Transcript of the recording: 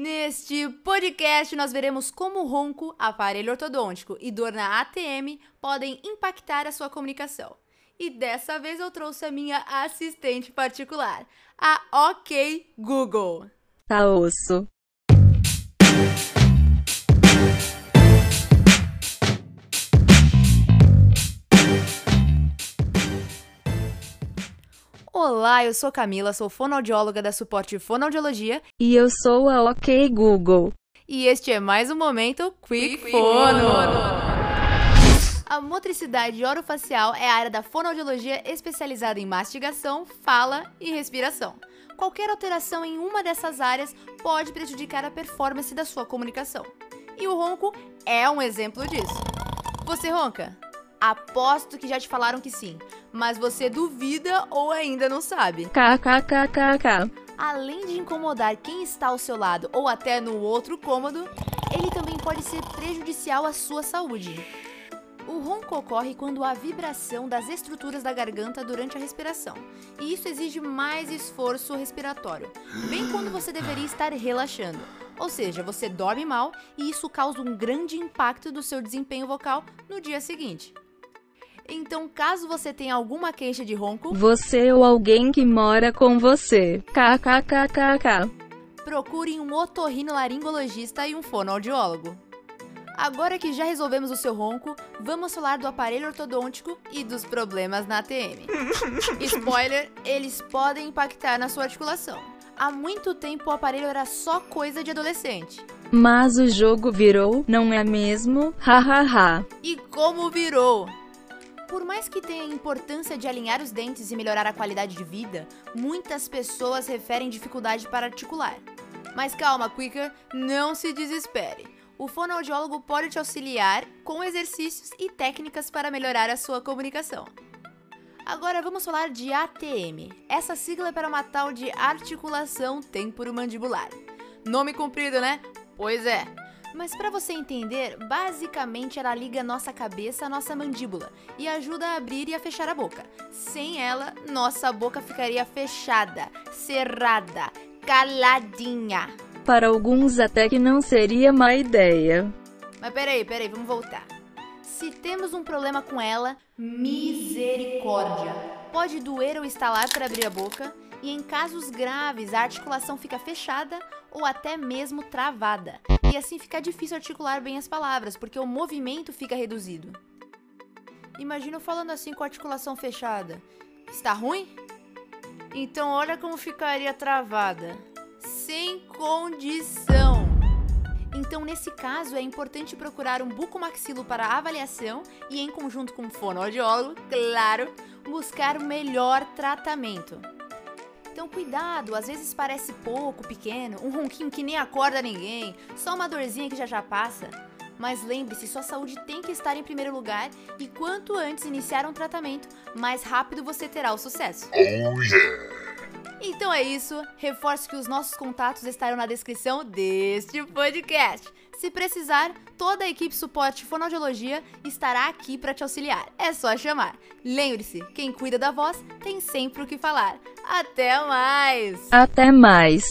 Neste podcast, nós veremos como ronco, aparelho ortodôntico e dor na ATM podem impactar a sua comunicação. E dessa vez eu trouxe a minha assistente particular, a OK Google. Tá osso. Olá, eu sou Camila, sou fonoaudióloga da Suporte Fonoaudiologia. E eu sou a OK Google. E este é mais um momento Quick, Quick Fono. A motricidade orofacial é a área da fonoaudiologia especializada em mastigação, fala e respiração. Qualquer alteração em uma dessas áreas pode prejudicar a performance da sua comunicação. E o ronco é um exemplo disso. Você ronca? Aposto que já te falaram que sim, mas você duvida ou ainda não sabe. KKKKK. Além de incomodar quem está ao seu lado ou até no outro cômodo, ele também pode ser prejudicial à sua saúde. O ronco ocorre quando há vibração das estruturas da garganta durante a respiração, e isso exige mais esforço respiratório, bem quando você deveria estar relaxando. Ou seja, você dorme mal e isso causa um grande impacto do seu desempenho vocal no dia seguinte. Então, caso você tenha alguma queixa de ronco, você ou alguém que mora com você, kkkk, procure um otorrinolaringologista e um fonoaudiólogo. Agora que já resolvemos o seu ronco, vamos falar do aparelho ortodôntico e dos problemas na ATM. Spoiler, eles podem impactar na sua articulação. Há muito tempo o aparelho era só coisa de adolescente. Mas o jogo virou, não é mesmo? Hahaha. e como virou? Por mais que tenha a importância de alinhar os dentes e melhorar a qualidade de vida, muitas pessoas referem dificuldade para articular. Mas calma, Quicker, não se desespere. O fonoaudiólogo pode te auxiliar com exercícios e técnicas para melhorar a sua comunicação. Agora vamos falar de ATM. Essa sigla é para uma tal de articulação temporomandibular. Nome comprido, né? Pois é. Mas para você entender, basicamente ela liga nossa cabeça à nossa mandíbula e ajuda a abrir e a fechar a boca. Sem ela, nossa boca ficaria fechada, cerrada, caladinha. Para alguns até que não seria má ideia. Mas peraí, peraí, vamos voltar. Se temos um problema com ela, misericórdia. Pode doer ou estalar para abrir a boca, e em casos graves a articulação fica fechada ou até mesmo travada. E assim fica difícil articular bem as palavras, porque o movimento fica reduzido. Imagina eu falando assim com a articulação fechada. Está ruim? Então olha como ficaria travada. Sem condição. Então, nesse caso, é importante procurar um bucomaxilo para avaliação e, em conjunto com um fonoaudiólogo, claro, buscar o melhor tratamento. Então, cuidado, às vezes parece pouco, pequeno, um ronquinho que nem acorda ninguém, só uma dorzinha que já já passa. Mas lembre-se, sua saúde tem que estar em primeiro lugar e quanto antes iniciar um tratamento, mais rápido você terá o sucesso. Oh yeah! Então é isso, reforço que os nossos contatos estarão na descrição deste podcast. Se precisar, toda a equipe suporte fonoaudiologia estará aqui para te auxiliar. É só chamar. Lembre-se, quem cuida da voz tem sempre o que falar. Até mais! Até mais.